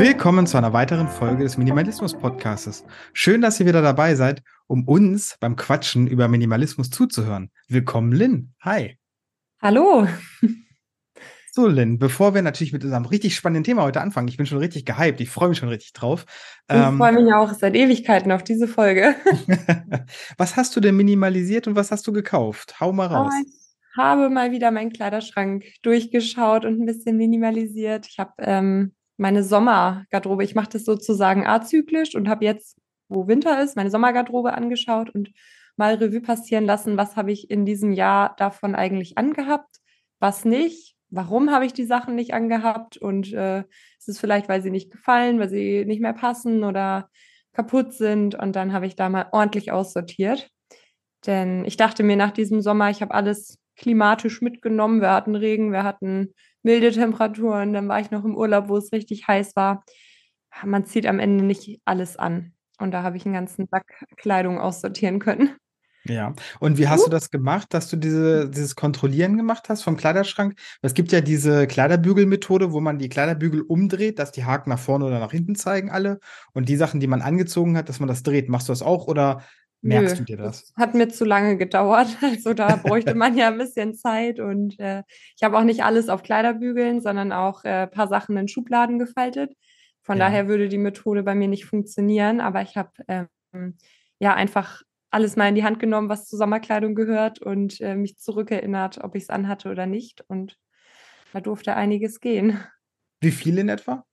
Willkommen zu einer weiteren Folge des Minimalismus Podcasts. Schön, dass ihr wieder dabei seid, um uns beim Quatschen über Minimalismus zuzuhören. Willkommen, Lynn. Hi. Hallo. So, Lynn, bevor wir natürlich mit unserem richtig spannenden Thema heute anfangen, ich bin schon richtig gehypt, ich freue mich schon richtig drauf. Ich ähm, freue mich auch seit Ewigkeiten auf diese Folge. was hast du denn minimalisiert und was hast du gekauft? Hau mal raus. Oh, ich habe mal wieder meinen Kleiderschrank durchgeschaut und ein bisschen minimalisiert. Ich habe ähm, meine Sommergarderobe, ich mache das sozusagen azyklisch und habe jetzt, wo Winter ist, meine Sommergarderobe angeschaut und mal Revue passieren lassen, was habe ich in diesem Jahr davon eigentlich angehabt, was nicht, warum habe ich die Sachen nicht angehabt und äh, ist es vielleicht, weil sie nicht gefallen, weil sie nicht mehr passen oder kaputt sind und dann habe ich da mal ordentlich aussortiert. Denn ich dachte mir nach diesem Sommer, ich habe alles klimatisch mitgenommen. Wir hatten Regen, wir hatten milde Temperaturen, dann war ich noch im Urlaub, wo es richtig heiß war. Man zieht am Ende nicht alles an. Und da habe ich einen ganzen Sack Kleidung aussortieren können. Ja, und wie hast du das gemacht, dass du diese, dieses Kontrollieren gemacht hast vom Kleiderschrank? Es gibt ja diese Kleiderbügelmethode, wo man die Kleiderbügel umdreht, dass die Haken nach vorne oder nach hinten zeigen alle. Und die Sachen, die man angezogen hat, dass man das dreht. Machst du das auch oder merkst Nö, du dir das? das? Hat mir zu lange gedauert. Also da bräuchte man ja ein bisschen Zeit. Und äh, ich habe auch nicht alles auf Kleiderbügeln, sondern auch ein äh, paar Sachen in Schubladen gefaltet. Von ja. daher würde die Methode bei mir nicht funktionieren. Aber ich habe ähm, ja einfach alles mal in die Hand genommen, was zur Sommerkleidung gehört und äh, mich zurückerinnert, ob ich es anhatte oder nicht. Und da durfte einiges gehen. Wie viel in etwa?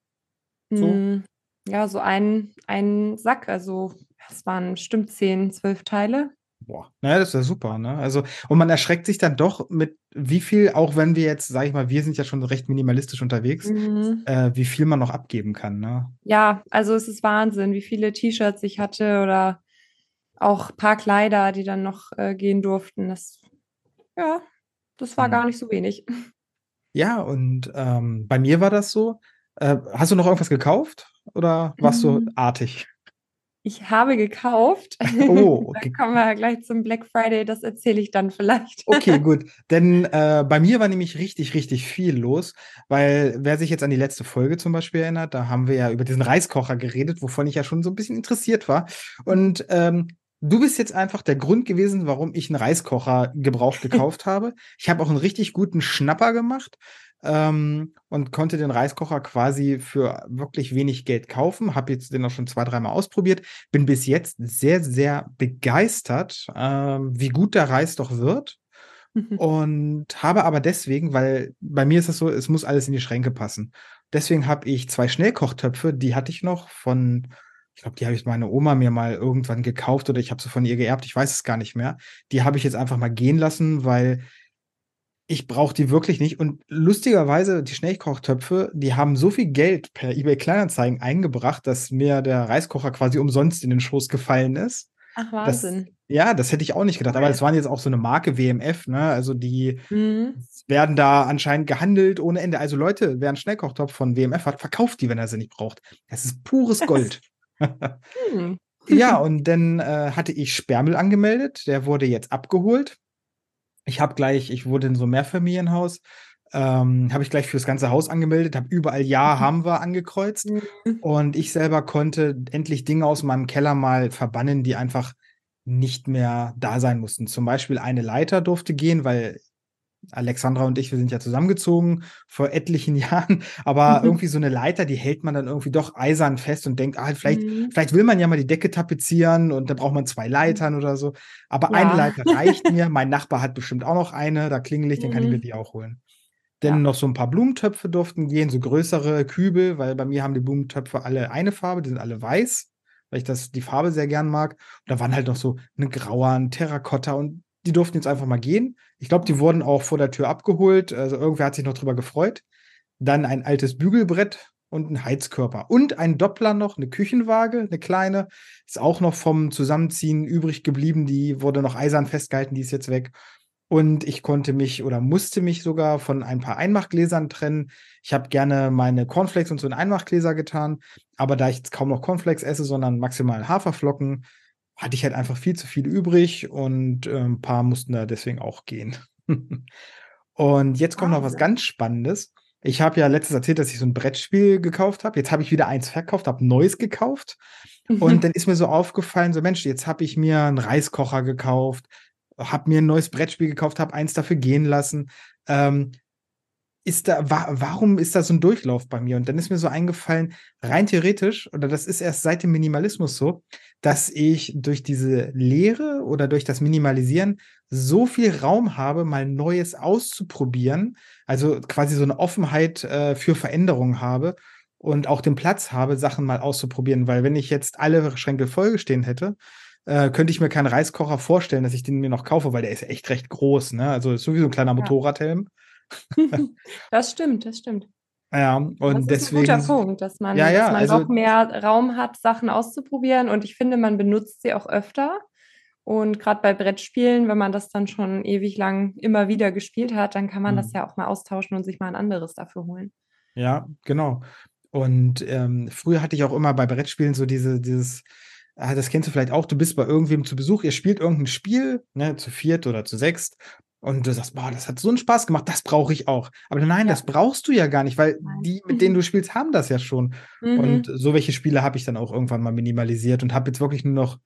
So? Mm, ja, so ein, ein Sack. Also es waren bestimmt zehn, zwölf Teile. Boah, naja, das ist ja super, ne? Also, und man erschreckt sich dann doch mit wie viel, auch wenn wir jetzt, sag ich mal, wir sind ja schon recht minimalistisch unterwegs, mhm. äh, wie viel man noch abgeben kann, ne? Ja, also es ist Wahnsinn, wie viele T-Shirts ich hatte oder auch ein paar Kleider, die dann noch äh, gehen durften. Das, ja, das war mhm. gar nicht so wenig. Ja, und ähm, bei mir war das so. Äh, hast du noch irgendwas gekauft oder warst mhm. du artig? Ich habe gekauft. Oh, okay. da kommen wir gleich zum Black Friday, das erzähle ich dann vielleicht. Okay, gut. Denn äh, bei mir war nämlich richtig, richtig viel los, weil wer sich jetzt an die letzte Folge zum Beispiel erinnert, da haben wir ja über diesen Reiskocher geredet, wovon ich ja schon so ein bisschen interessiert war. Und ähm, Du bist jetzt einfach der Grund gewesen, warum ich einen Reiskocher gebraucht gekauft habe. Ich habe auch einen richtig guten Schnapper gemacht ähm, und konnte den Reiskocher quasi für wirklich wenig Geld kaufen. Habe jetzt den auch schon zwei, dreimal ausprobiert. Bin bis jetzt sehr, sehr begeistert, ähm, wie gut der Reis doch wird. Und habe aber deswegen, weil bei mir ist es so, es muss alles in die Schränke passen. Deswegen habe ich zwei Schnellkochtöpfe, die hatte ich noch von ich glaube, die habe ich meine Oma mir mal irgendwann gekauft oder ich habe sie von ihr geerbt, ich weiß es gar nicht mehr. Die habe ich jetzt einfach mal gehen lassen, weil ich brauche die wirklich nicht. Und lustigerweise, die Schnellkochtöpfe, die haben so viel Geld per eBay Kleinanzeigen eingebracht, dass mir der Reiskocher quasi umsonst in den Schoß gefallen ist. Ach, Wahnsinn. Das, ja, das hätte ich auch nicht gedacht. Aber es waren jetzt auch so eine Marke WMF, ne? Also die mhm. werden da anscheinend gehandelt ohne Ende. Also Leute, wer einen Schnellkochtopf von WMF hat, verkauft die, wenn er sie nicht braucht. Das ist pures Gold hm. Ja, und dann äh, hatte ich Sperrmüll angemeldet. Der wurde jetzt abgeholt. Ich habe gleich, ich wurde in so einem Mehrfamilienhaus, ähm, habe ich gleich für das ganze Haus angemeldet, habe überall Ja, mhm. haben wir angekreuzt. Mhm. Und ich selber konnte endlich Dinge aus meinem Keller mal verbannen, die einfach nicht mehr da sein mussten. Zum Beispiel eine Leiter durfte gehen, weil Alexandra und ich, wir sind ja zusammengezogen vor etlichen Jahren, aber mhm. irgendwie so eine Leiter, die hält man dann irgendwie doch eisern fest und denkt, ah, vielleicht, mhm. vielleicht will man ja mal die Decke tapezieren und da braucht man zwei Leitern oder so. Aber ja. eine Leiter reicht mir. Mein Nachbar hat bestimmt auch noch eine, da klingel ich, mhm. dann kann ich mir mhm. die auch holen. Denn ja. noch so ein paar Blumentöpfe durften gehen, so größere Kübel, weil bei mir haben die Blumentöpfe alle eine Farbe, die sind alle weiß, weil ich das die Farbe sehr gern mag. Und da waren halt noch so eine Grauer, ein Terrakotta und die durften jetzt einfach mal gehen. Ich glaube, die wurden auch vor der Tür abgeholt. Also irgendwer hat sich noch drüber gefreut. Dann ein altes Bügelbrett und ein Heizkörper. Und ein Doppler noch, eine Küchenwaage, eine kleine. Ist auch noch vom Zusammenziehen übrig geblieben. Die wurde noch eisern festgehalten, die ist jetzt weg. Und ich konnte mich oder musste mich sogar von ein paar Einmachgläsern trennen. Ich habe gerne meine Cornflakes und so in Einmachgläser getan. Aber da ich jetzt kaum noch Cornflakes esse, sondern maximal Haferflocken, hatte ich halt einfach viel zu viel übrig und äh, ein paar mussten da deswegen auch gehen. und jetzt kommt noch was ganz Spannendes. Ich habe ja letztes erzählt, dass ich so ein Brettspiel gekauft habe. Jetzt habe ich wieder eins verkauft, habe neues gekauft. Mhm. Und dann ist mir so aufgefallen, so Mensch, jetzt habe ich mir einen Reiskocher gekauft, habe mir ein neues Brettspiel gekauft, habe eins dafür gehen lassen. Ähm, ist da, wa warum ist da so ein Durchlauf bei mir? Und dann ist mir so eingefallen, rein theoretisch, oder das ist erst seit dem Minimalismus so, dass ich durch diese Lehre oder durch das Minimalisieren so viel Raum habe, mal Neues auszuprobieren, also quasi so eine Offenheit äh, für Veränderungen habe und auch den Platz habe, Sachen mal auszuprobieren, weil wenn ich jetzt alle Schränke vollgestehen hätte, äh, könnte ich mir keinen Reiskocher vorstellen, dass ich den mir noch kaufe, weil der ist echt recht groß, ne? Also ist sowieso ein kleiner ja. Motorradhelm. das stimmt, das stimmt. Ja, und das ist deswegen. Ein guter Punkt, dass man, ja, ja, dass man also, noch mehr Raum hat, Sachen auszuprobieren. Und ich finde, man benutzt sie auch öfter. Und gerade bei Brettspielen, wenn man das dann schon ewig lang immer wieder gespielt hat, dann kann man mhm. das ja auch mal austauschen und sich mal ein anderes dafür holen. Ja, genau. Und ähm, früher hatte ich auch immer bei Brettspielen so diese, dieses, ah, das kennst du vielleicht auch, du bist bei irgendwem zu Besuch, ihr spielt irgendein Spiel, ne, zu viert oder zu sechst, und du sagst, boah, das hat so einen Spaß gemacht, das brauche ich auch. Aber nein, ja. das brauchst du ja gar nicht, weil die, mit denen du spielst, haben das ja schon. Mhm. Und so welche Spiele habe ich dann auch irgendwann mal minimalisiert und habe jetzt wirklich nur noch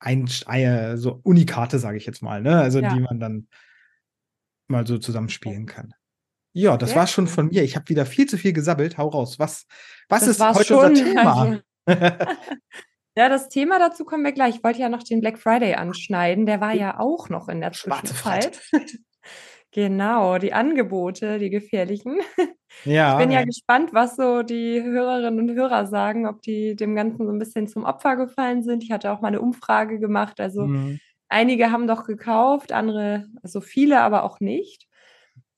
ein, ein so Unikarte, sage ich jetzt mal, ne? Also ja. die man dann mal so zusammenspielen kann. Ja, das war schon von mir. Ich habe wieder viel zu viel gesabbelt. Hau raus. Was, was ist heute unser Thema? Ja, das Thema dazu kommen wir gleich. Ich wollte ja noch den Black Friday anschneiden. Der war ja auch noch in der Zwischenzeit. genau, die Angebote, die gefährlichen. Ja. Ich bin ja, ja gespannt, was so die Hörerinnen und Hörer sagen, ob die dem Ganzen so ein bisschen zum Opfer gefallen sind. Ich hatte auch mal eine Umfrage gemacht. Also mhm. einige haben doch gekauft, andere, also viele, aber auch nicht.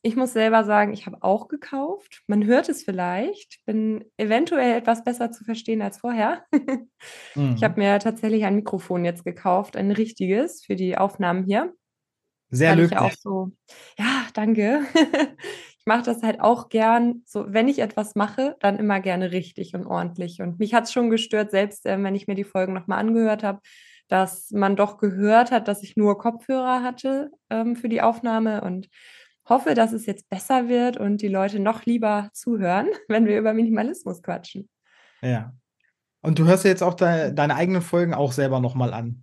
Ich muss selber sagen, ich habe auch gekauft. Man hört es vielleicht. Bin eventuell etwas besser zu verstehen als vorher. mhm. Ich habe mir tatsächlich ein Mikrofon jetzt gekauft, ein richtiges für die Aufnahmen hier. Sehr löblich. Ja, so, ja, danke. ich mache das halt auch gern. So, wenn ich etwas mache, dann immer gerne richtig und ordentlich. Und mich hat es schon gestört, selbst äh, wenn ich mir die Folgen nochmal angehört habe, dass man doch gehört hat, dass ich nur Kopfhörer hatte ähm, für die Aufnahme und hoffe, dass es jetzt besser wird und die Leute noch lieber zuhören, wenn wir über Minimalismus quatschen. Ja. Und du hörst ja jetzt auch de deine eigenen Folgen auch selber nochmal an.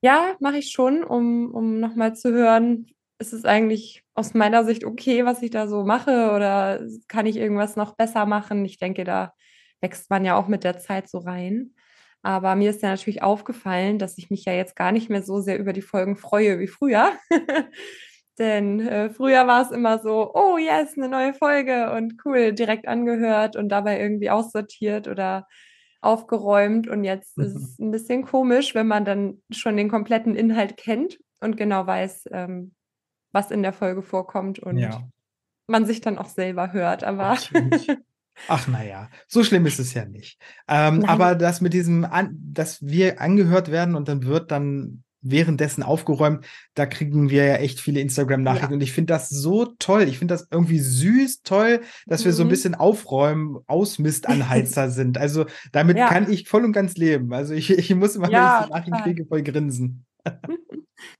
Ja, mache ich schon, um, um nochmal zu hören, ist es eigentlich aus meiner Sicht okay, was ich da so mache oder kann ich irgendwas noch besser machen? Ich denke, da wächst man ja auch mit der Zeit so rein. Aber mir ist ja natürlich aufgefallen, dass ich mich ja jetzt gar nicht mehr so sehr über die Folgen freue wie früher. Denn äh, früher war es immer so, oh yes, eine neue Folge und cool, direkt angehört und dabei irgendwie aussortiert oder aufgeräumt. Und jetzt mhm. ist es ein bisschen komisch, wenn man dann schon den kompletten Inhalt kennt und genau weiß, ähm, was in der Folge vorkommt und ja. man sich dann auch selber hört. Aber Ach naja, so schlimm ist es ja nicht. Ähm, aber das mit diesem, an, dass wir angehört werden und dann wird dann währenddessen aufgeräumt. Da kriegen wir ja echt viele Instagram-Nachrichten. Ja. Und ich finde das so toll. Ich finde das irgendwie süß, toll, dass mhm. wir so ein mhm. bisschen aufräumen, Ausmistanheizer sind. Also damit ja. kann ich voll und ganz leben. Also ich, ich muss immer, ja, wenn ich die Nachrichten kriege, voll grinsen.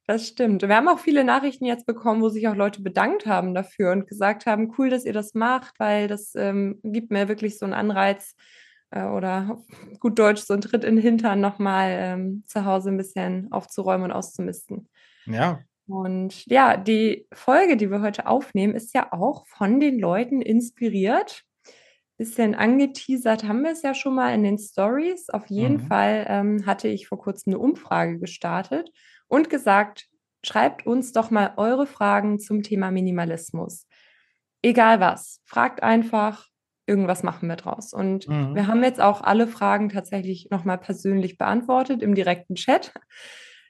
Das stimmt. Wir haben auch viele Nachrichten jetzt bekommen, wo sich auch Leute bedankt haben dafür und gesagt haben, cool, dass ihr das macht, weil das ähm, gibt mir wirklich so einen Anreiz, äh, oder gut Deutsch so ein Tritt in den Hintern nochmal ähm, zu Hause ein bisschen aufzuräumen und auszumisten. Ja. Und ja, die Folge, die wir heute aufnehmen, ist ja auch von den Leuten inspiriert. Bisschen angeteasert haben wir es ja schon mal in den Stories. Auf jeden mhm. Fall ähm, hatte ich vor kurzem eine Umfrage gestartet und gesagt, schreibt uns doch mal eure Fragen zum Thema Minimalismus. Egal was, fragt einfach, irgendwas machen wir draus. Und mhm. wir haben jetzt auch alle Fragen tatsächlich nochmal persönlich beantwortet im direkten Chat.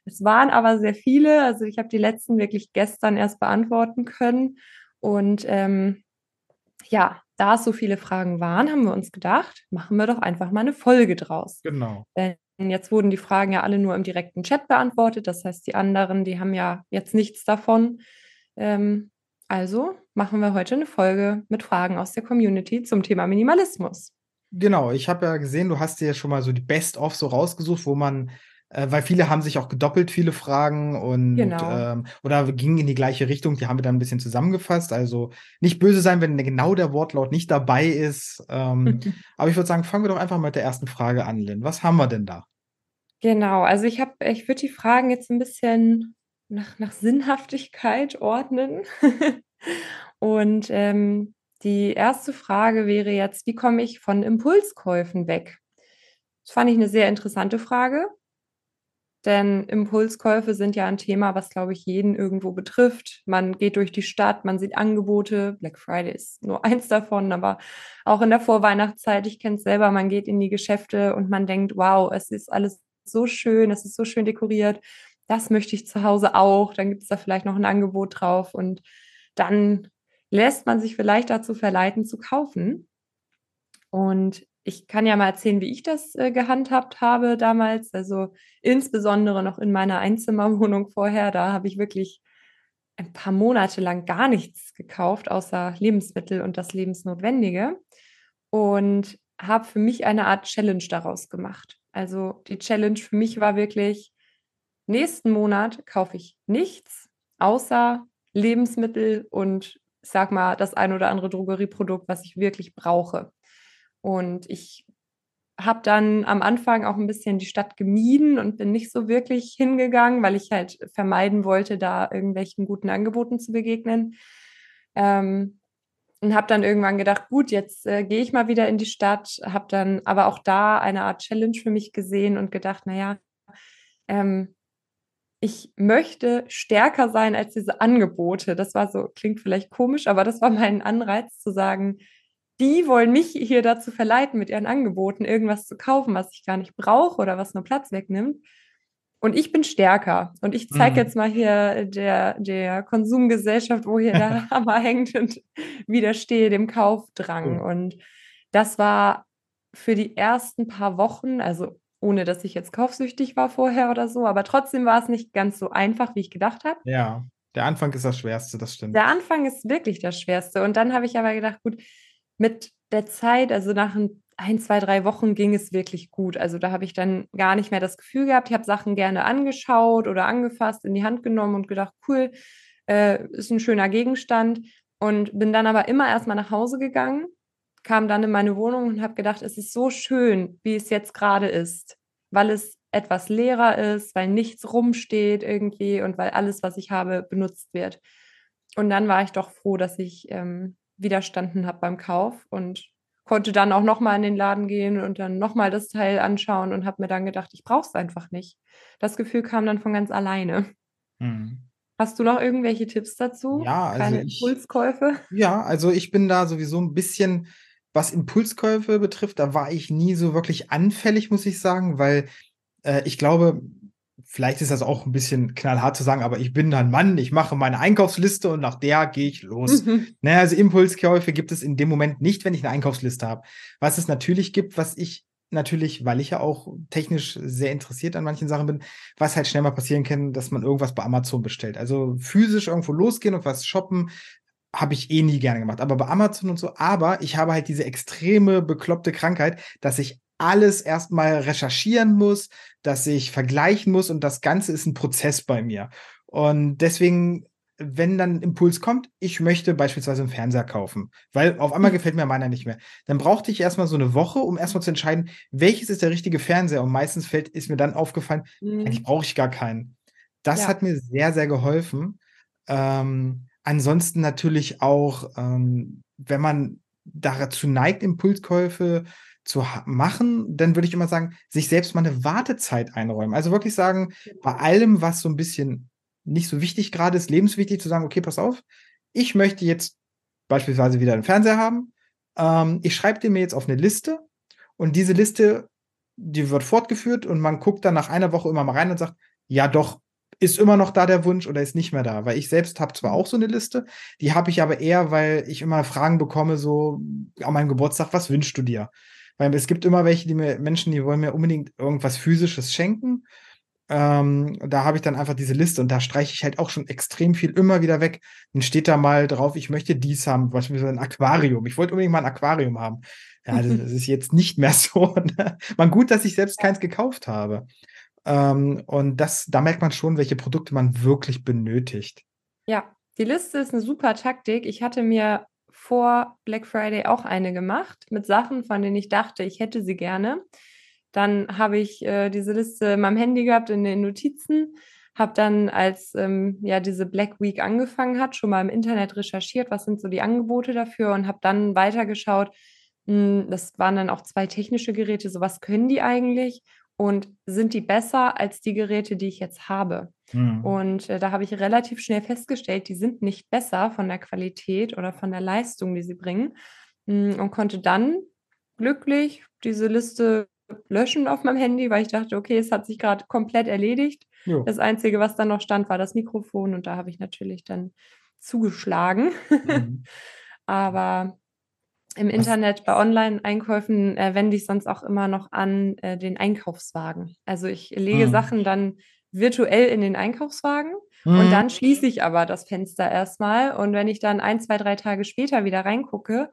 Es waren aber sehr viele, also ich habe die letzten wirklich gestern erst beantworten können. Und ähm, ja, da es so viele Fragen waren, haben wir uns gedacht, machen wir doch einfach mal eine Folge draus. Genau. Denn jetzt wurden die Fragen ja alle nur im direkten Chat beantwortet. Das heißt, die anderen, die haben ja jetzt nichts davon. Ähm, also machen wir heute eine Folge mit Fragen aus der Community zum Thema Minimalismus. Genau, ich habe ja gesehen, du hast dir ja schon mal so die Best-of so rausgesucht, wo man äh, weil viele haben sich auch gedoppelt, viele Fragen und Genau. ähm, oder gingen in die gleiche Richtung. Die haben wir dann ein bisschen zusammengefasst. Also nicht böse sein, wenn genau der Wortlaut nicht dabei ist. Ähm, aber ich würde sagen, fangen wir doch einfach mit der ersten Frage an, Lynn. Was haben wir denn da? Genau, also ich habe, ich würde die Fragen jetzt ein bisschen nach, nach Sinnhaftigkeit ordnen. Und ähm, die erste Frage wäre jetzt, wie komme ich von Impulskäufen weg? Das fand ich eine sehr interessante Frage, denn Impulskäufe sind ja ein Thema, was, glaube ich, jeden irgendwo betrifft. Man geht durch die Stadt, man sieht Angebote. Black Friday ist nur eins davon, aber auch in der Vorweihnachtszeit, ich kenne es selber, man geht in die Geschäfte und man denkt, wow, es ist alles so schön, es ist so schön dekoriert. Das möchte ich zu Hause auch. Dann gibt es da vielleicht noch ein Angebot drauf und dann lässt man sich vielleicht dazu verleiten zu kaufen. Und ich kann ja mal erzählen, wie ich das äh, gehandhabt habe damals. Also insbesondere noch in meiner Einzimmerwohnung vorher. Da habe ich wirklich ein paar Monate lang gar nichts gekauft, außer Lebensmittel und das Lebensnotwendige. Und habe für mich eine Art Challenge daraus gemacht. Also die Challenge für mich war wirklich, nächsten Monat kaufe ich nichts außer Lebensmittel und sag mal das ein oder andere Drogerieprodukt, was ich wirklich brauche. Und ich habe dann am Anfang auch ein bisschen die Stadt gemieden und bin nicht so wirklich hingegangen, weil ich halt vermeiden wollte, da irgendwelchen guten Angeboten zu begegnen. Ähm, und habe dann irgendwann gedacht, gut, jetzt äh, gehe ich mal wieder in die Stadt, habe dann aber auch da eine Art Challenge für mich gesehen und gedacht, naja, ähm, ich möchte stärker sein als diese Angebote. Das war so, klingt vielleicht komisch, aber das war mein Anreiz zu sagen, die wollen mich hier dazu verleiten, mit ihren Angeboten irgendwas zu kaufen, was ich gar nicht brauche oder was nur Platz wegnimmt. Und ich bin stärker. Und ich zeige mhm. jetzt mal hier der, der Konsumgesellschaft, wo hier der Hammer hängt und widerstehe dem Kaufdrang. Mhm. Und das war für die ersten paar Wochen, also ohne dass ich jetzt kaufsüchtig war vorher oder so, aber trotzdem war es nicht ganz so einfach, wie ich gedacht habe. Ja, der Anfang ist das Schwerste, das stimmt. Der Anfang ist wirklich das Schwerste. Und dann habe ich aber gedacht, gut, mit der Zeit, also nach ein, zwei, drei Wochen ging es wirklich gut. Also da habe ich dann gar nicht mehr das Gefühl gehabt. Ich habe Sachen gerne angeschaut oder angefasst, in die Hand genommen und gedacht, cool, äh, ist ein schöner Gegenstand. Und bin dann aber immer erstmal nach Hause gegangen, kam dann in meine Wohnung und habe gedacht, es ist so schön, wie es jetzt gerade ist, weil es etwas leerer ist, weil nichts rumsteht irgendwie und weil alles, was ich habe, benutzt wird. Und dann war ich doch froh, dass ich ähm, widerstanden habe beim Kauf und konnte dann auch nochmal in den Laden gehen und dann nochmal das Teil anschauen und habe mir dann gedacht, ich brauche es einfach nicht. Das Gefühl kam dann von ganz alleine. Mhm. Hast du noch irgendwelche Tipps dazu? Ja, also Keine ich, Impulskäufe? Ja, also ich bin da sowieso ein bisschen, was Impulskäufe betrifft, da war ich nie so wirklich anfällig, muss ich sagen, weil äh, ich glaube, vielleicht ist das auch ein bisschen knallhart zu sagen, aber ich bin ein Mann, ich mache meine Einkaufsliste und nach der gehe ich los. Mhm. Ne, also Impulskäufe gibt es in dem Moment nicht, wenn ich eine Einkaufsliste habe. Was es natürlich gibt, was ich natürlich, weil ich ja auch technisch sehr interessiert an manchen Sachen bin, was halt schnell mal passieren kann, dass man irgendwas bei Amazon bestellt. Also physisch irgendwo losgehen und was shoppen, habe ich eh nie gerne gemacht. Aber bei Amazon und so, aber ich habe halt diese extreme bekloppte Krankheit, dass ich alles erstmal recherchieren muss, dass ich vergleichen muss und das Ganze ist ein Prozess bei mir. Und deswegen, wenn dann ein Impuls kommt, ich möchte beispielsweise einen Fernseher kaufen, weil auf einmal hm. gefällt mir meiner nicht mehr, dann brauchte ich erstmal so eine Woche, um erstmal zu entscheiden, welches ist der richtige Fernseher. Und meistens fällt, ist mir dann aufgefallen, mhm. eigentlich brauche ich gar keinen. Das ja. hat mir sehr, sehr geholfen. Ähm, ansonsten natürlich auch, ähm, wenn man dazu neigt, Impulskäufe zu machen, dann würde ich immer sagen, sich selbst mal eine Wartezeit einräumen. Also wirklich sagen, bei genau. allem, was so ein bisschen nicht so wichtig gerade ist, lebenswichtig, zu sagen, okay, pass auf, ich möchte jetzt beispielsweise wieder einen Fernseher haben. Ähm, ich schreibe den mir jetzt auf eine Liste und diese Liste, die wird fortgeführt und man guckt dann nach einer Woche immer mal rein und sagt, ja doch, ist immer noch da der Wunsch oder ist nicht mehr da? Weil ich selbst habe zwar auch so eine Liste, die habe ich aber eher, weil ich immer Fragen bekomme, so an meinem Geburtstag, was wünschst du dir? Weil es gibt immer welche, die mir, Menschen, die wollen mir unbedingt irgendwas Physisches schenken. Ähm, da habe ich dann einfach diese Liste und da streiche ich halt auch schon extrem viel immer wieder weg. Dann steht da mal drauf, ich möchte dies haben, beispielsweise ein Aquarium. Ich wollte unbedingt mal ein Aquarium haben. Ja, das, das ist jetzt nicht mehr so. Ne? Man gut, dass ich selbst keins gekauft habe. Ähm, und das, da merkt man schon, welche Produkte man wirklich benötigt. Ja, die Liste ist eine super Taktik. Ich hatte mir vor Black Friday auch eine gemacht mit Sachen, von denen ich dachte, ich hätte sie gerne. Dann habe ich äh, diese Liste in meinem Handy gehabt in den Notizen, habe dann, als ähm, ja diese Black Week angefangen hat, schon mal im Internet recherchiert, was sind so die Angebote dafür und habe dann weitergeschaut. Hm, das waren dann auch zwei technische Geräte. So was können die eigentlich? Und sind die besser als die Geräte, die ich jetzt habe? Mhm. Und äh, da habe ich relativ schnell festgestellt, die sind nicht besser von der Qualität oder von der Leistung, die sie bringen. Hm, und konnte dann glücklich diese Liste löschen auf meinem Handy, weil ich dachte, okay, es hat sich gerade komplett erledigt. Jo. Das Einzige, was dann noch stand, war das Mikrofon und da habe ich natürlich dann zugeschlagen. Mhm. Aber im was? Internet bei Online-Einkäufen äh, wende ich sonst auch immer noch an äh, den Einkaufswagen. Also ich lege mhm. Sachen dann virtuell in den Einkaufswagen mhm. und dann schließe ich aber das Fenster erstmal. Und wenn ich dann ein, zwei, drei Tage später wieder reingucke,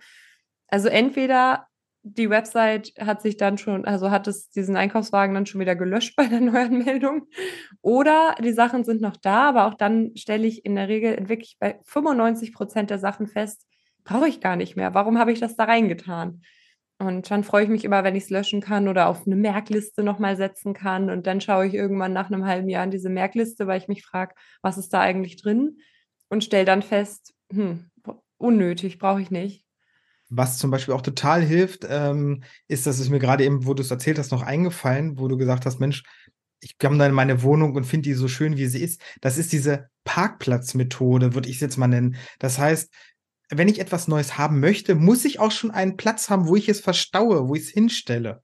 also entweder die Website hat sich dann schon, also hat es diesen Einkaufswagen dann schon wieder gelöscht bei der neuen Meldung. Oder die Sachen sind noch da, aber auch dann stelle ich in der Regel wirklich bei 95 Prozent der Sachen fest, brauche ich gar nicht mehr. Warum habe ich das da reingetan? Und dann freue ich mich immer, wenn ich es löschen kann oder auf eine Merkliste nochmal setzen kann. Und dann schaue ich irgendwann nach einem halben Jahr in diese Merkliste, weil ich mich frage, was ist da eigentlich drin? Und stelle dann fest, hm, unnötig, brauche ich nicht. Was zum Beispiel auch total hilft, ähm, ist, dass es mir gerade eben, wo du es erzählt hast, noch eingefallen, wo du gesagt hast, Mensch, ich komme dann in meine Wohnung und finde die so schön, wie sie ist. Das ist diese Parkplatzmethode, würde ich es jetzt mal nennen. Das heißt, wenn ich etwas Neues haben möchte, muss ich auch schon einen Platz haben, wo ich es verstaue, wo ich es hinstelle.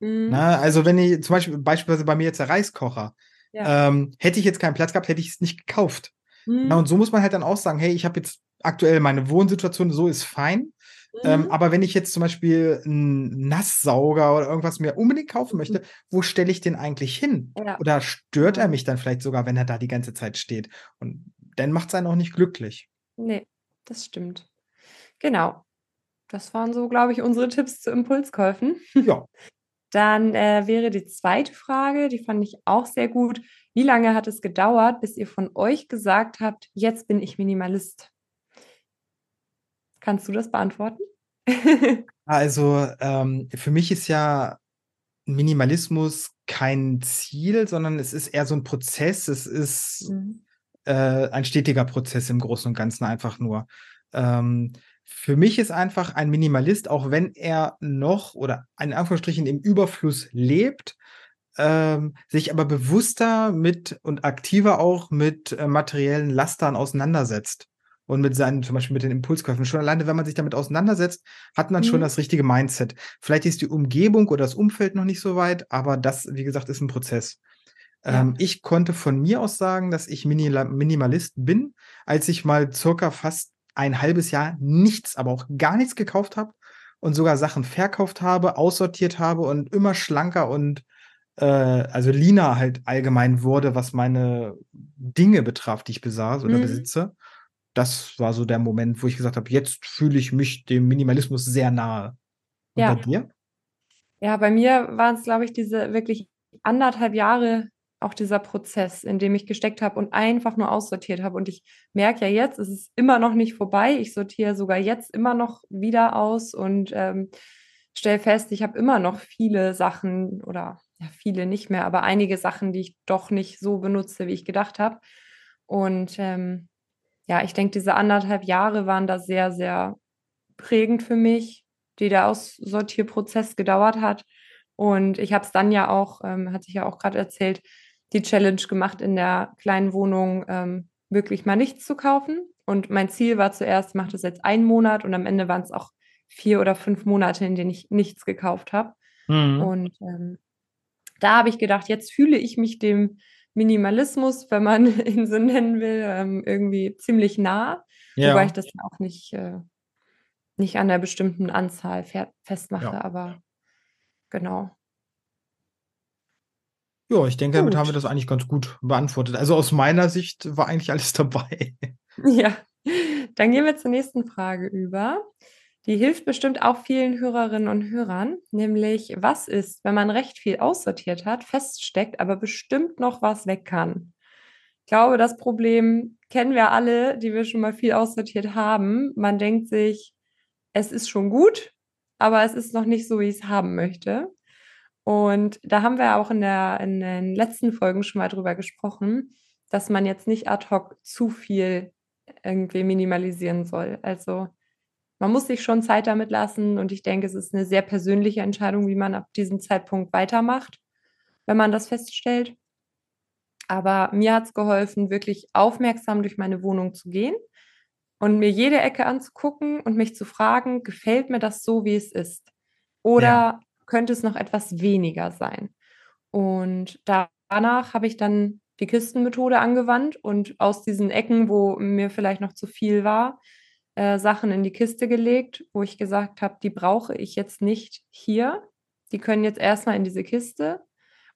Mhm. Na, also wenn ich zum Beispiel beispielsweise bei mir jetzt der Reiskocher, ja. ähm, hätte ich jetzt keinen Platz gehabt, hätte ich es nicht gekauft. Mhm. Na, und so muss man halt dann auch sagen, hey, ich habe jetzt aktuell meine Wohnsituation, so ist fein. Ähm, mhm. Ähm, aber wenn ich jetzt zum Beispiel einen Nasssauger oder irgendwas mir unbedingt kaufen mhm. möchte, wo stelle ich den eigentlich hin? Ja. Oder stört er mich dann vielleicht sogar, wenn er da die ganze Zeit steht? Und dann macht es einen auch nicht glücklich. Nee, das stimmt. Genau. Das waren so, glaube ich, unsere Tipps zu Impulskäufen. Ja. Dann äh, wäre die zweite Frage, die fand ich auch sehr gut. Wie lange hat es gedauert, bis ihr von euch gesagt habt, jetzt bin ich Minimalist? Kannst du das beantworten? also ähm, für mich ist ja Minimalismus kein Ziel, sondern es ist eher so ein Prozess. Es ist mhm äh, ein stetiger Prozess im Großen und Ganzen einfach nur. Ähm, für mich ist einfach ein Minimalist, auch wenn er noch oder in Anführungsstrichen im Überfluss lebt, ähm, sich aber bewusster mit und aktiver auch mit äh, materiellen Lastern auseinandersetzt. Und mit seinen, zum Beispiel mit den Impulskäufen. Schon alleine, wenn man sich damit auseinandersetzt, hat man mhm. schon das richtige Mindset. Vielleicht ist die Umgebung oder das Umfeld noch nicht so weit, aber das, wie gesagt, ist ein Prozess. Ja. Ähm, ich konnte von mir aus sagen, dass ich Minimalist bin, als ich mal circa fast ein halbes Jahr nichts, aber auch gar nichts gekauft habe und sogar Sachen verkauft habe, aussortiert habe und immer schlanker und äh, also leaner halt allgemein wurde, was meine Dinge betraf, die ich besaß oder mhm. besitze. Das war so der Moment, wo ich gesagt habe, jetzt fühle ich mich dem Minimalismus sehr nahe. Und ja. bei dir? Ja, bei mir waren es, glaube ich, diese wirklich anderthalb Jahre auch dieser Prozess, in dem ich gesteckt habe und einfach nur aussortiert habe. Und ich merke ja jetzt, es ist immer noch nicht vorbei. Ich sortiere sogar jetzt immer noch wieder aus und ähm, stelle fest, ich habe immer noch viele Sachen oder ja, viele nicht mehr, aber einige Sachen, die ich doch nicht so benutze, wie ich gedacht habe. Und ähm, ja, ich denke, diese anderthalb Jahre waren da sehr, sehr prägend für mich, die der Aussortierprozess gedauert hat. Und ich habe es dann ja auch, ähm, hat sich ja auch gerade erzählt, die Challenge gemacht, in der kleinen Wohnung ähm, wirklich mal nichts zu kaufen. Und mein Ziel war zuerst, ich mache das jetzt einen Monat und am Ende waren es auch vier oder fünf Monate, in denen ich nichts gekauft habe. Mhm. Und ähm, da habe ich gedacht, jetzt fühle ich mich dem Minimalismus, wenn man ihn so nennen will, ähm, irgendwie ziemlich nah. Ja. Wobei ich das auch nicht, äh, nicht an einer bestimmten Anzahl festmache, ja. aber genau. Ja, ich denke, damit haben wir das eigentlich ganz gut beantwortet. Also aus meiner Sicht war eigentlich alles dabei. Ja, dann gehen wir zur nächsten Frage über. Die hilft bestimmt auch vielen Hörerinnen und Hörern, nämlich was ist, wenn man recht viel aussortiert hat, feststeckt, aber bestimmt noch was weg kann. Ich glaube, das Problem kennen wir alle, die wir schon mal viel aussortiert haben. Man denkt sich, es ist schon gut, aber es ist noch nicht so, wie ich es haben möchte. Und da haben wir auch in, der, in den letzten Folgen schon mal drüber gesprochen, dass man jetzt nicht ad hoc zu viel irgendwie minimalisieren soll. Also man muss sich schon Zeit damit lassen und ich denke, es ist eine sehr persönliche Entscheidung, wie man ab diesem Zeitpunkt weitermacht, wenn man das feststellt. Aber mir hat es geholfen, wirklich aufmerksam durch meine Wohnung zu gehen und mir jede Ecke anzugucken und mich zu fragen, gefällt mir das so, wie es ist? Oder ja. Könnte es noch etwas weniger sein? Und danach habe ich dann die Kistenmethode angewandt und aus diesen Ecken, wo mir vielleicht noch zu viel war, äh, Sachen in die Kiste gelegt, wo ich gesagt habe, die brauche ich jetzt nicht hier. Die können jetzt erstmal in diese Kiste,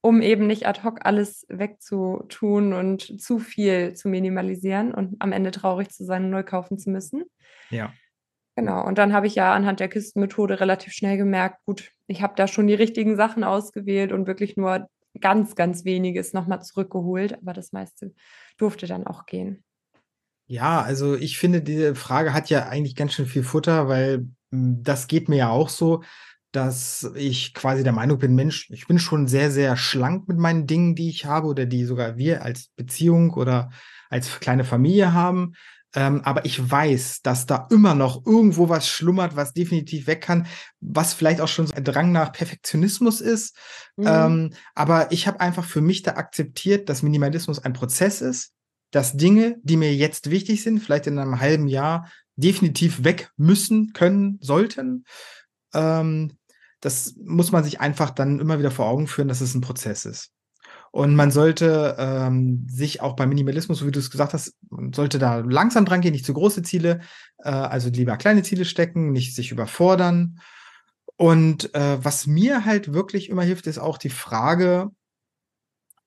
um eben nicht ad hoc alles wegzutun und zu viel zu minimalisieren und am Ende traurig zu sein und neu kaufen zu müssen. Ja. Genau, und dann habe ich ja anhand der Kistenmethode relativ schnell gemerkt, gut, ich habe da schon die richtigen Sachen ausgewählt und wirklich nur ganz, ganz weniges nochmal zurückgeholt, aber das meiste durfte dann auch gehen. Ja, also ich finde, diese Frage hat ja eigentlich ganz schön viel Futter, weil hm, das geht mir ja auch so, dass ich quasi der Meinung bin, Mensch, ich bin schon sehr, sehr schlank mit meinen Dingen, die ich habe oder die sogar wir als Beziehung oder als kleine Familie haben. Ähm, aber ich weiß, dass da immer noch irgendwo was schlummert, was definitiv weg kann, was vielleicht auch schon so ein Drang nach Perfektionismus ist. Mhm. Ähm, aber ich habe einfach für mich da akzeptiert, dass Minimalismus ein Prozess ist, dass Dinge, die mir jetzt wichtig sind, vielleicht in einem halben Jahr definitiv weg müssen, können, sollten. Ähm, das muss man sich einfach dann immer wieder vor Augen führen, dass es ein Prozess ist. Und man sollte ähm, sich auch beim Minimalismus, so wie du es gesagt hast, sollte da langsam dran gehen, nicht zu große Ziele, äh, also lieber kleine Ziele stecken, nicht sich überfordern. Und äh, was mir halt wirklich immer hilft, ist auch die Frage,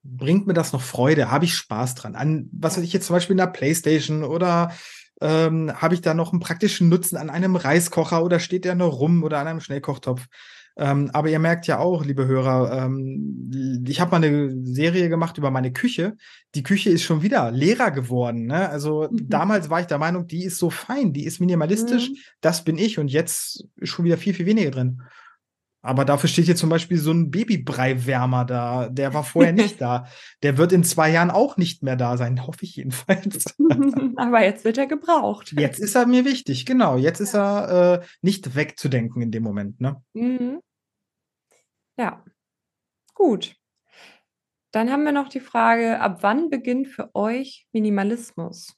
bringt mir das noch Freude? Habe ich Spaß dran? An was weiß ich jetzt zum Beispiel in der Playstation oder ähm, habe ich da noch einen praktischen Nutzen an einem Reiskocher oder steht der nur rum oder an einem Schnellkochtopf? Ähm, aber ihr merkt ja auch, liebe Hörer, ähm, ich habe mal eine Serie gemacht über meine Küche. Die Küche ist schon wieder leerer geworden. Ne? Also mhm. damals war ich der Meinung, die ist so fein, die ist minimalistisch, mhm. das bin ich und jetzt ist schon wieder viel, viel weniger drin. Aber dafür steht hier zum Beispiel so ein Babybreiwärmer da. Der war vorher nicht da. Der wird in zwei Jahren auch nicht mehr da sein, hoffe ich jedenfalls. Aber jetzt wird er gebraucht. Jetzt ist er mir wichtig, genau. Jetzt ist er äh, nicht wegzudenken in dem Moment. Ne? Mhm. Ja, gut. Dann haben wir noch die Frage, ab wann beginnt für euch Minimalismus?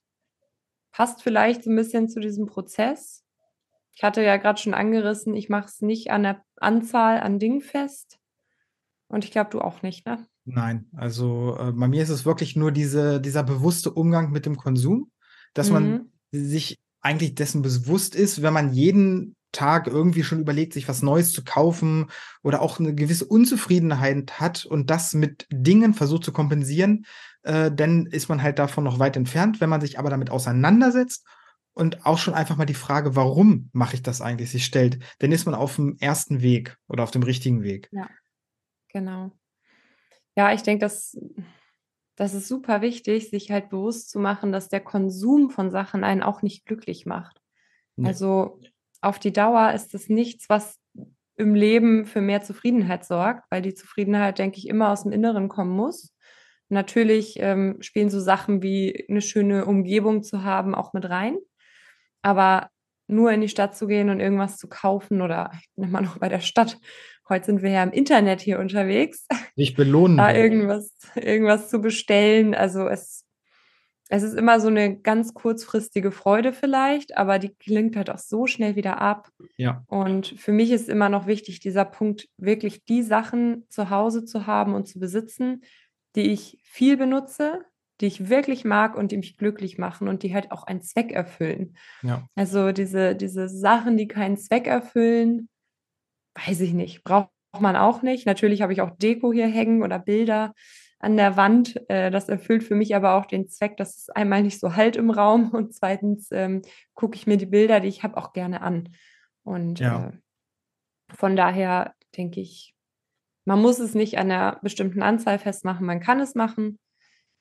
Passt vielleicht so ein bisschen zu diesem Prozess. Ich hatte ja gerade schon angerissen, ich mache es nicht an der Anzahl an Dingen fest. Und ich glaube, du auch nicht, ne? Nein, also äh, bei mir ist es wirklich nur diese, dieser bewusste Umgang mit dem Konsum, dass mhm. man sich eigentlich dessen bewusst ist, wenn man jeden Tag irgendwie schon überlegt, sich was Neues zu kaufen oder auch eine gewisse Unzufriedenheit hat und das mit Dingen versucht zu kompensieren, äh, dann ist man halt davon noch weit entfernt. Wenn man sich aber damit auseinandersetzt und auch schon einfach mal die Frage, warum mache ich das eigentlich, sich stellt, dann ist man auf dem ersten Weg oder auf dem richtigen Weg. Ja, genau. Ja, ich denke, das, das ist super wichtig, sich halt bewusst zu machen, dass der Konsum von Sachen einen auch nicht glücklich macht. Nee. Also auf die Dauer ist es nichts, was im Leben für mehr Zufriedenheit sorgt, weil die Zufriedenheit, denke ich, immer aus dem Inneren kommen muss. Natürlich ähm, spielen so Sachen wie eine schöne Umgebung zu haben auch mit rein. Aber nur in die Stadt zu gehen und irgendwas zu kaufen oder ich nehme mal noch bei der Stadt. Heute sind wir ja im Internet hier unterwegs. Sich belohnen. Da irgendwas, irgendwas zu bestellen. Also es, es ist immer so eine ganz kurzfristige Freude vielleicht, aber die klingt halt auch so schnell wieder ab. Ja. Und für mich ist immer noch wichtig, dieser Punkt, wirklich die Sachen zu Hause zu haben und zu besitzen, die ich viel benutze, die ich wirklich mag und die mich glücklich machen und die halt auch einen Zweck erfüllen. Ja. Also diese, diese Sachen, die keinen Zweck erfüllen, weiß ich nicht, braucht man auch nicht. Natürlich habe ich auch Deko hier hängen oder Bilder an der Wand. Äh, das erfüllt für mich aber auch den Zweck, dass es einmal nicht so halt im Raum und zweitens ähm, gucke ich mir die Bilder, die ich habe, auch gerne an. Und ja. äh, von daher denke ich, man muss es nicht an einer bestimmten Anzahl festmachen, man kann es machen.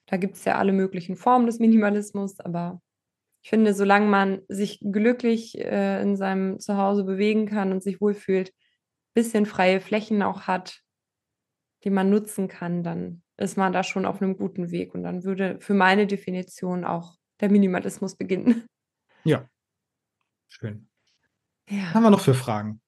Da gibt es ja alle möglichen Formen des Minimalismus, aber ich finde, solange man sich glücklich äh, in seinem Zuhause bewegen kann und sich wohlfühlt, bisschen freie Flächen auch hat, die man nutzen kann, dann ist man da schon auf einem guten Weg. Und dann würde für meine Definition auch der Minimalismus beginnen. Ja. Schön. Ja. Was haben wir noch für Fragen?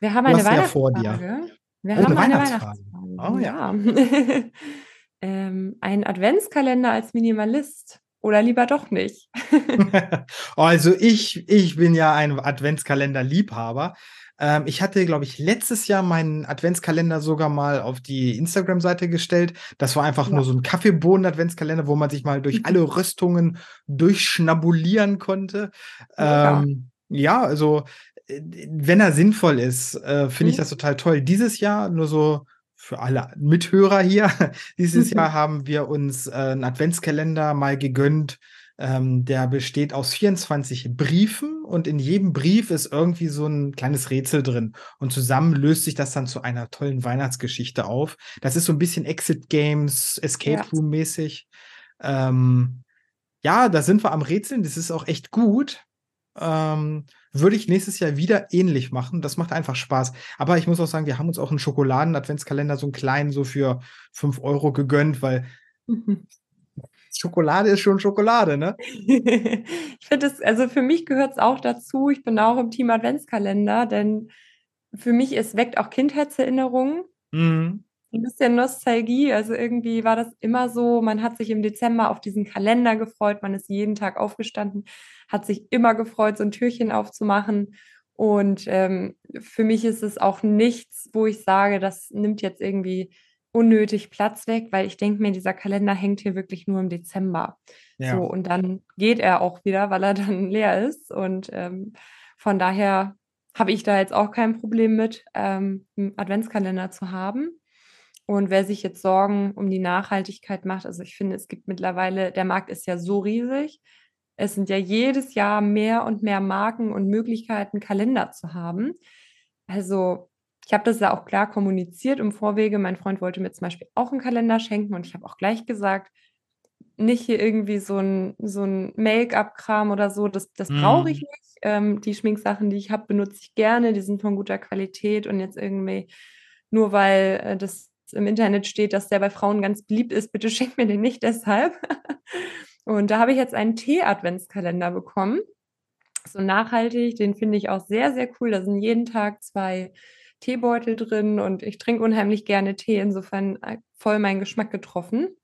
Wir haben eine Weihnachtsfrage. Ja vor dir. Wir oh, haben eine Weihnachtsfrage. Oh, ja. ja. ähm, ein Adventskalender als Minimalist oder lieber doch nicht? also ich, ich bin ja ein Adventskalender-Liebhaber. Ähm, ich hatte, glaube ich, letztes Jahr meinen Adventskalender sogar mal auf die Instagram-Seite gestellt. Das war einfach ja. nur so ein Kaffeebohnen-Adventskalender, wo man sich mal durch alle Röstungen durchschnabulieren konnte. Ja, ähm, ja also äh, wenn er sinnvoll ist, äh, finde mhm. ich das total toll. Dieses Jahr nur so für alle Mithörer hier. Dieses mhm. Jahr haben wir uns äh, einen Adventskalender mal gegönnt. Ähm, der besteht aus 24 Briefen und in jedem Brief ist irgendwie so ein kleines Rätsel drin. Und zusammen löst sich das dann zu einer tollen Weihnachtsgeschichte auf. Das ist so ein bisschen Exit Games, Escape Room mäßig. Ähm, ja, da sind wir am Rätseln. Das ist auch echt gut. Ähm, würde ich nächstes Jahr wieder ähnlich machen. Das macht einfach Spaß. Aber ich muss auch sagen, wir haben uns auch einen Schokoladen-Adventskalender, so einen kleinen, so für 5 Euro gegönnt, weil Schokolade ist schon Schokolade, ne? ich finde es, also für mich gehört es auch dazu. Ich bin auch im Team Adventskalender, denn für mich, es weckt auch Kindheitserinnerungen. Mhm ein bisschen Nostalgie. Also irgendwie war das immer so, man hat sich im Dezember auf diesen Kalender gefreut, man ist jeden Tag aufgestanden, hat sich immer gefreut, so ein Türchen aufzumachen. Und ähm, für mich ist es auch nichts, wo ich sage, das nimmt jetzt irgendwie unnötig Platz weg, weil ich denke mir, dieser Kalender hängt hier wirklich nur im Dezember. Ja. So, und dann geht er auch wieder, weil er dann leer ist. Und ähm, von daher habe ich da jetzt auch kein Problem mit, ähm, einen Adventskalender zu haben. Und wer sich jetzt Sorgen um die Nachhaltigkeit macht, also ich finde, es gibt mittlerweile, der Markt ist ja so riesig. Es sind ja jedes Jahr mehr und mehr Marken und Möglichkeiten, Kalender zu haben. Also ich habe das ja auch klar kommuniziert im Vorwege. Mein Freund wollte mir zum Beispiel auch einen Kalender schenken und ich habe auch gleich gesagt, nicht hier irgendwie so ein, so ein Make-up-Kram oder so, das, das mm. brauche ich nicht. Ähm, die Schminksachen, die ich habe, benutze ich gerne, die sind von guter Qualität und jetzt irgendwie nur weil äh, das im Internet steht, dass der bei Frauen ganz beliebt ist, bitte schenkt mir den nicht deshalb. Und da habe ich jetzt einen Tee-Adventskalender bekommen. So nachhaltig, den finde ich auch sehr, sehr cool. Da sind jeden Tag zwei Teebeutel drin und ich trinke unheimlich gerne Tee, insofern äh, voll meinen Geschmack getroffen.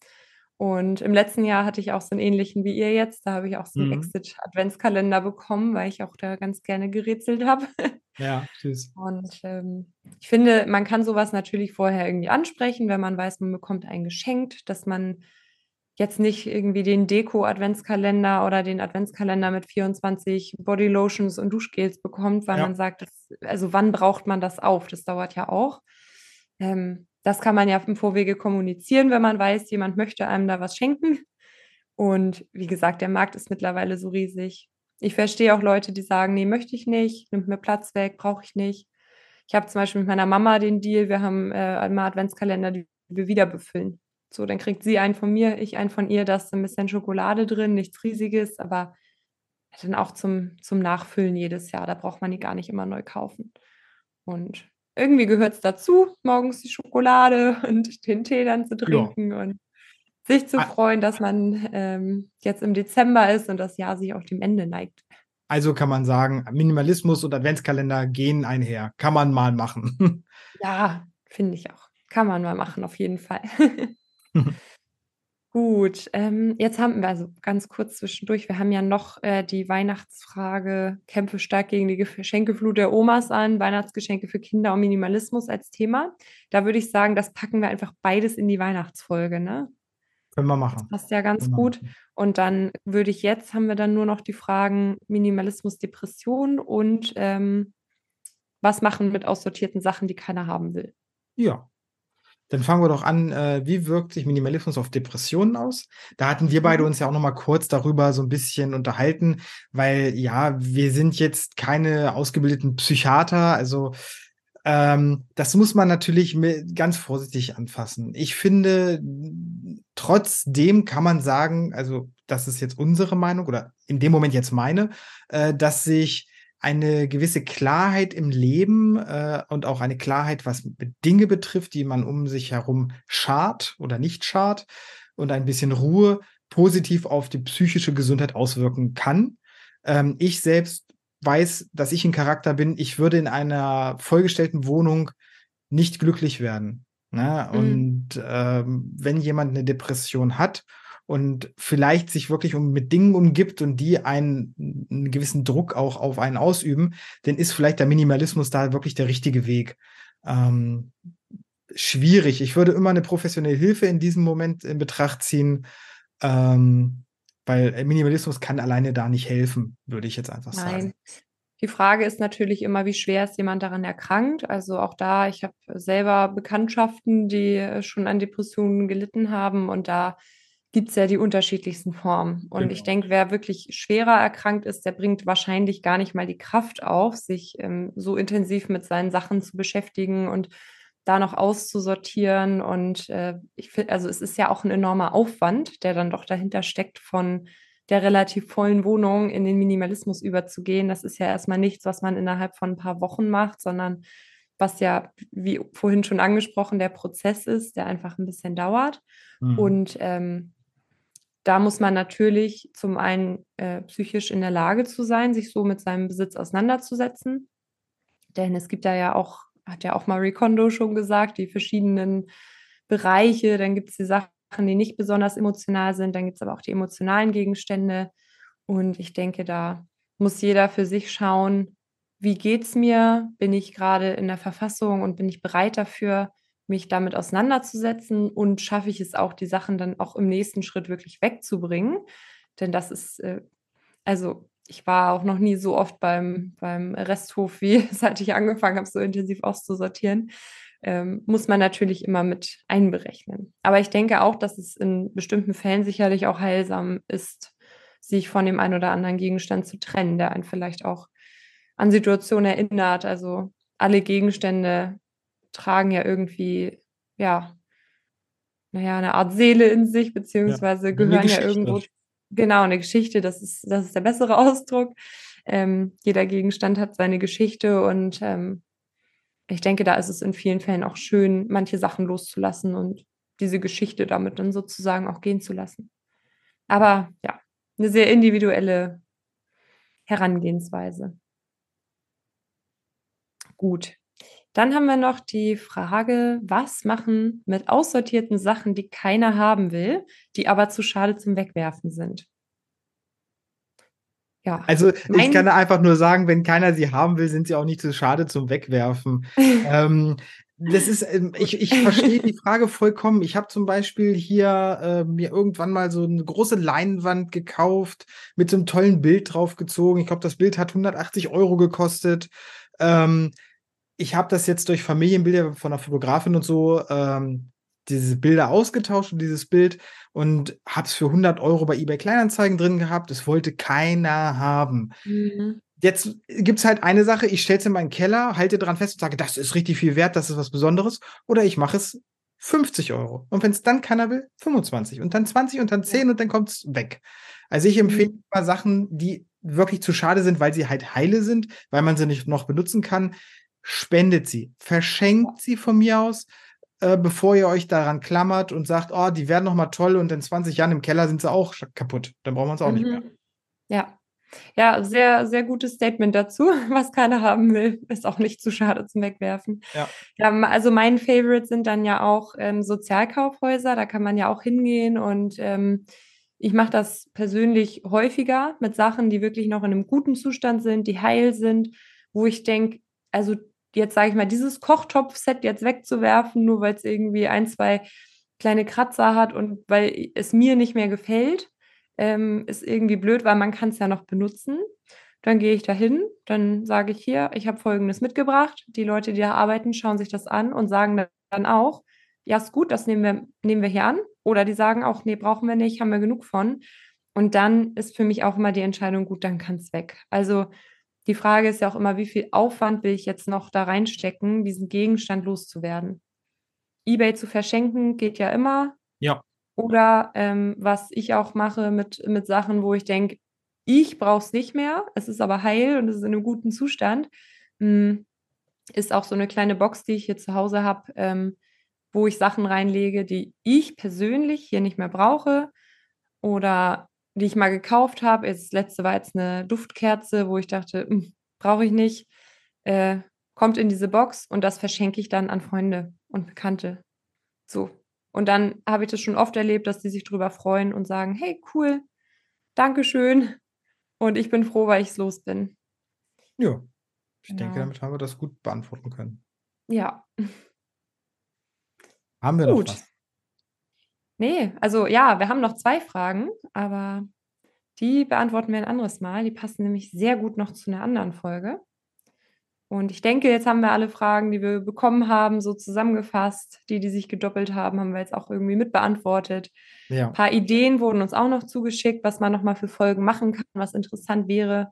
Und im letzten Jahr hatte ich auch so einen ähnlichen wie ihr jetzt. Da habe ich auch so einen mhm. Exit-Adventskalender bekommen, weil ich auch da ganz gerne gerätselt habe. Ja, tschüss. Und ähm, ich finde, man kann sowas natürlich vorher irgendwie ansprechen, wenn man weiß, man bekommt ein Geschenk, dass man jetzt nicht irgendwie den Deko-Adventskalender oder den Adventskalender mit 24 Bodylotions und Duschgels bekommt, weil ja. man sagt, das, also wann braucht man das auf? Das dauert ja auch. Ähm, das kann man ja im Vorwege kommunizieren, wenn man weiß, jemand möchte einem da was schenken. Und wie gesagt, der Markt ist mittlerweile so riesig. Ich verstehe auch Leute, die sagen, nee, möchte ich nicht, nimmt mir Platz weg, brauche ich nicht. Ich habe zum Beispiel mit meiner Mama den Deal, wir haben äh, immer Adventskalender, die wir wieder befüllen. So, dann kriegt sie einen von mir, ich einen von ihr, da ist ein bisschen Schokolade drin, nichts Riesiges, aber dann auch zum, zum Nachfüllen jedes Jahr. Da braucht man die gar nicht immer neu kaufen. Und irgendwie gehört es dazu, morgens die Schokolade und den Tee dann zu trinken ja. und sich zu freuen, dass man ähm, jetzt im Dezember ist und das Jahr sich auch dem Ende neigt. Also kann man sagen, Minimalismus und Adventskalender gehen einher. Kann man mal machen. Ja, finde ich auch. Kann man mal machen, auf jeden Fall. Gut, ähm, jetzt haben wir also ganz kurz zwischendurch, wir haben ja noch äh, die Weihnachtsfrage, Kämpfe stark gegen die Geschenkeflut der Omas an, Weihnachtsgeschenke für Kinder und Minimalismus als Thema. Da würde ich sagen, das packen wir einfach beides in die Weihnachtsfolge, ne? Können wir machen. Das passt ja ganz gut. Und dann würde ich jetzt, haben wir dann nur noch die Fragen Minimalismus, Depression und ähm, was machen mit aussortierten Sachen, die keiner haben will. Ja, Dann fangen wir doch an, äh, wie wirkt sich Minimalismus auf Depressionen aus? Da hatten wir beide mhm. uns ja auch noch mal kurz darüber so ein bisschen unterhalten, weil ja, wir sind jetzt keine ausgebildeten Psychiater, also ähm, das muss man natürlich ganz vorsichtig anfassen. Ich finde, trotzdem kann man sagen, also das ist jetzt unsere Meinung oder in dem Moment jetzt meine, äh, dass sich eine gewisse Klarheit im Leben äh, und auch eine Klarheit, was Dinge betrifft, die man um sich herum schart oder nicht schart und ein bisschen Ruhe positiv auf die psychische Gesundheit auswirken kann. Ähm, ich selbst weiß, dass ich ein Charakter bin. Ich würde in einer vollgestellten Wohnung nicht glücklich werden. Ne? Mhm. Und ähm, wenn jemand eine Depression hat und vielleicht sich wirklich um, mit Dingen umgibt und die einen, einen gewissen Druck auch auf einen ausüben, dann ist vielleicht der Minimalismus da wirklich der richtige Weg. Ähm, schwierig. Ich würde immer eine professionelle Hilfe in diesem Moment in Betracht ziehen, ähm, weil Minimalismus kann alleine da nicht helfen, würde ich jetzt einfach Nein. sagen. Die Frage ist natürlich immer, wie schwer ist jemand daran erkrankt. Also auch da, ich habe selber Bekanntschaften, die schon an Depressionen gelitten haben und da gibt es ja die unterschiedlichsten Formen. Und genau. ich denke, wer wirklich schwerer erkrankt ist, der bringt wahrscheinlich gar nicht mal die Kraft auf, sich ähm, so intensiv mit seinen Sachen zu beschäftigen und da noch auszusortieren. Und äh, ich finde, also es ist ja auch ein enormer Aufwand, der dann doch dahinter steckt, von der relativ vollen Wohnung in den Minimalismus überzugehen. Das ist ja erstmal nichts, was man innerhalb von ein paar Wochen macht, sondern was ja, wie vorhin schon angesprochen, der Prozess ist, der einfach ein bisschen dauert. Mhm. Und ähm, da muss man natürlich zum einen äh, psychisch in der Lage zu sein, sich so mit seinem Besitz auseinanderzusetzen. Denn es gibt da ja auch, hat ja auch Marie Kondo schon gesagt, die verschiedenen Bereiche. Dann gibt es die Sachen, die nicht besonders emotional sind. Dann gibt es aber auch die emotionalen Gegenstände. Und ich denke, da muss jeder für sich schauen, wie geht es mir? Bin ich gerade in der Verfassung und bin ich bereit dafür, mich damit auseinanderzusetzen und schaffe ich es auch, die Sachen dann auch im nächsten Schritt wirklich wegzubringen. Denn das ist, äh, also ich war auch noch nie so oft beim, beim Resthof, wie seit ich angefangen habe, so intensiv auszusortieren. Ähm, muss man natürlich immer mit einberechnen. Aber ich denke auch, dass es in bestimmten Fällen sicherlich auch heilsam ist, sich von dem einen oder anderen Gegenstand zu trennen, der einen vielleicht auch an Situationen erinnert. Also alle Gegenstände tragen ja irgendwie, ja, naja, eine Art Seele in sich, beziehungsweise ja, gehören ja irgendwo, genau, eine Geschichte, das ist, das ist der bessere Ausdruck. Ähm, jeder Gegenstand hat seine Geschichte und ähm, ich denke, da ist es in vielen Fällen auch schön, manche Sachen loszulassen und diese Geschichte damit dann sozusagen auch gehen zu lassen. Aber ja, eine sehr individuelle Herangehensweise. Gut, dann haben wir noch die Frage, was machen mit aussortierten Sachen, die keiner haben will, die aber zu schade zum Wegwerfen sind? Ja. Also ich kann einfach nur sagen, wenn keiner sie haben will, sind sie auch nicht zu schade zum Wegwerfen. ähm, das ist, ähm, ich, ich verstehe die Frage vollkommen. Ich habe zum Beispiel hier äh, mir irgendwann mal so eine große Leinwand gekauft, mit so einem tollen Bild draufgezogen. Ich glaube, das Bild hat 180 Euro gekostet. Ähm, ich habe das jetzt durch Familienbilder von einer Fotografin und so ähm, diese Bilder ausgetauscht und dieses Bild und habe es für 100 Euro bei eBay Kleinanzeigen drin gehabt. Es wollte keiner haben. Mhm. Jetzt gibt es halt eine Sache, ich stelle es in meinen Keller, halte dran fest und sage, das ist richtig viel wert, das ist was Besonderes. Oder ich mache es 50 Euro. Und wenn es dann keiner will, 25 und dann 20 und dann 10 und dann kommt es weg. Also ich empfehle mhm. mal Sachen, die wirklich zu schade sind, weil sie halt heile sind, weil man sie nicht noch benutzen kann spendet sie, verschenkt sie von mir aus, äh, bevor ihr euch daran klammert und sagt, oh, die werden noch mal toll und in 20 Jahren im Keller sind sie auch kaputt. Dann brauchen wir uns auch mhm. nicht mehr. Ja. Ja, sehr, sehr gutes Statement dazu. Was keiner haben will, ist auch nicht zu schade zum Wegwerfen. Ja. ja also mein Favorite sind dann ja auch ähm, Sozialkaufhäuser. Da kann man ja auch hingehen und ähm, ich mache das persönlich häufiger mit Sachen, die wirklich noch in einem guten Zustand sind, die heil sind, wo ich denke, also jetzt sage ich mal, dieses Kochtopf-Set jetzt wegzuwerfen, nur weil es irgendwie ein, zwei kleine Kratzer hat und weil es mir nicht mehr gefällt, ähm, ist irgendwie blöd, weil man kann es ja noch benutzen. Dann gehe ich dahin, dann sage ich hier, ich habe Folgendes mitgebracht. Die Leute, die da arbeiten, schauen sich das an und sagen dann auch, ja, ist gut, das nehmen wir, nehmen wir hier an. Oder die sagen auch, nee, brauchen wir nicht, haben wir genug von. Und dann ist für mich auch immer die Entscheidung, gut, dann kann es weg. Also die Frage ist ja auch immer, wie viel Aufwand will ich jetzt noch da reinstecken, diesen Gegenstand loszuwerden. Ebay zu verschenken geht ja immer. Ja. Oder ähm, was ich auch mache mit, mit Sachen, wo ich denke, ich brauche es nicht mehr, es ist aber heil und es ist in einem guten Zustand, hm, ist auch so eine kleine Box, die ich hier zu Hause habe, ähm, wo ich Sachen reinlege, die ich persönlich hier nicht mehr brauche oder die ich mal gekauft habe. Das letzte war jetzt eine Duftkerze, wo ich dachte, hm, brauche ich nicht. Äh, kommt in diese Box und das verschenke ich dann an Freunde und Bekannte. So. Und dann habe ich das schon oft erlebt, dass die sich darüber freuen und sagen, hey, cool, Dankeschön. Und ich bin froh, weil ich es los bin. Ja, ich genau. denke, damit haben wir das gut beantworten können. Ja. Haben wir gut. noch was? Nee, also ja, wir haben noch zwei Fragen, aber die beantworten wir ein anderes Mal. Die passen nämlich sehr gut noch zu einer anderen Folge. Und ich denke, jetzt haben wir alle Fragen, die wir bekommen haben, so zusammengefasst. Die, die sich gedoppelt haben, haben wir jetzt auch irgendwie mit beantwortet. Ja. Ein paar Ideen wurden uns auch noch zugeschickt, was man nochmal für Folgen machen kann, was interessant wäre.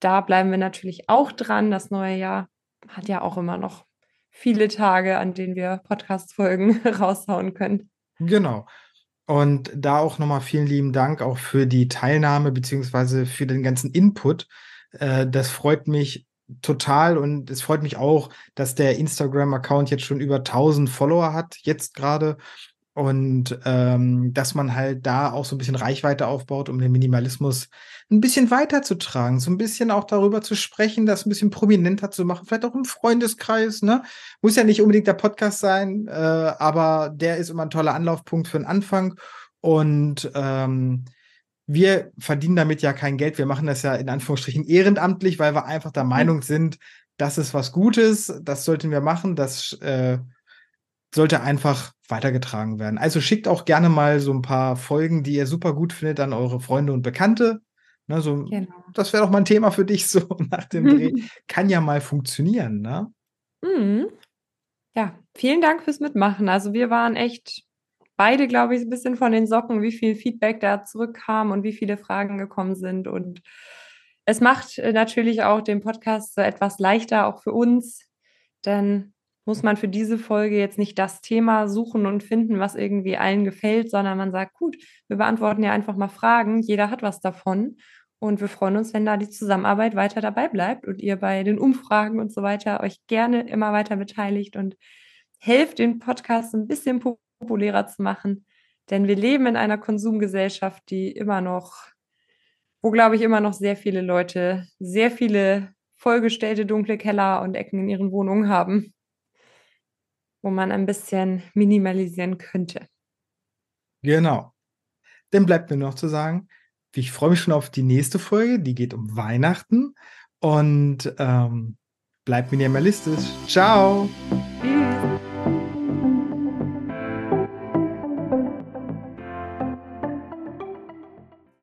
Da bleiben wir natürlich auch dran. Das neue Jahr hat ja auch immer noch viele Tage, an denen wir Podcast-Folgen raushauen können. Genau. Und da auch nochmal vielen lieben Dank auch für die Teilnahme beziehungsweise für den ganzen Input. Äh, das freut mich total und es freut mich auch, dass der Instagram-Account jetzt schon über 1000 Follower hat, jetzt gerade. Und ähm, dass man halt da auch so ein bisschen Reichweite aufbaut, um den Minimalismus ein bisschen weiterzutragen, so ein bisschen auch darüber zu sprechen, das ein bisschen prominenter zu machen, vielleicht auch im Freundeskreis, ne? Muss ja nicht unbedingt der Podcast sein, äh, aber der ist immer ein toller Anlaufpunkt für den Anfang. Und ähm, wir verdienen damit ja kein Geld. Wir machen das ja in Anführungsstrichen ehrenamtlich, weil wir einfach der Meinung sind, das ist was Gutes, das sollten wir machen, das äh, sollte einfach weitergetragen werden. Also schickt auch gerne mal so ein paar Folgen, die ihr super gut findet, an eure Freunde und Bekannte. Ne, so, genau. Das wäre doch mal ein Thema für dich, so nach dem Dreh. Kann ja mal funktionieren, ne? Mhm. Ja, vielen Dank fürs Mitmachen. Also wir waren echt beide, glaube ich, ein bisschen von den Socken, wie viel Feedback da zurückkam und wie viele Fragen gekommen sind. Und es macht äh, natürlich auch den Podcast so etwas leichter, auch für uns, denn muss man für diese Folge jetzt nicht das Thema suchen und finden, was irgendwie allen gefällt, sondern man sagt, gut, wir beantworten ja einfach mal Fragen, jeder hat was davon. Und wir freuen uns, wenn da die Zusammenarbeit weiter dabei bleibt und ihr bei den Umfragen und so weiter euch gerne immer weiter beteiligt und helft den Podcast ein bisschen populärer zu machen, denn wir leben in einer Konsumgesellschaft, die immer noch, wo glaube ich immer noch sehr viele Leute sehr viele vollgestellte dunkle Keller und Ecken in ihren Wohnungen haben wo man ein bisschen minimalisieren könnte. Genau. Dann bleibt mir noch zu sagen, ich freue mich schon auf die nächste Folge, die geht um Weihnachten und ähm, bleibt minimalistisch. Ciao!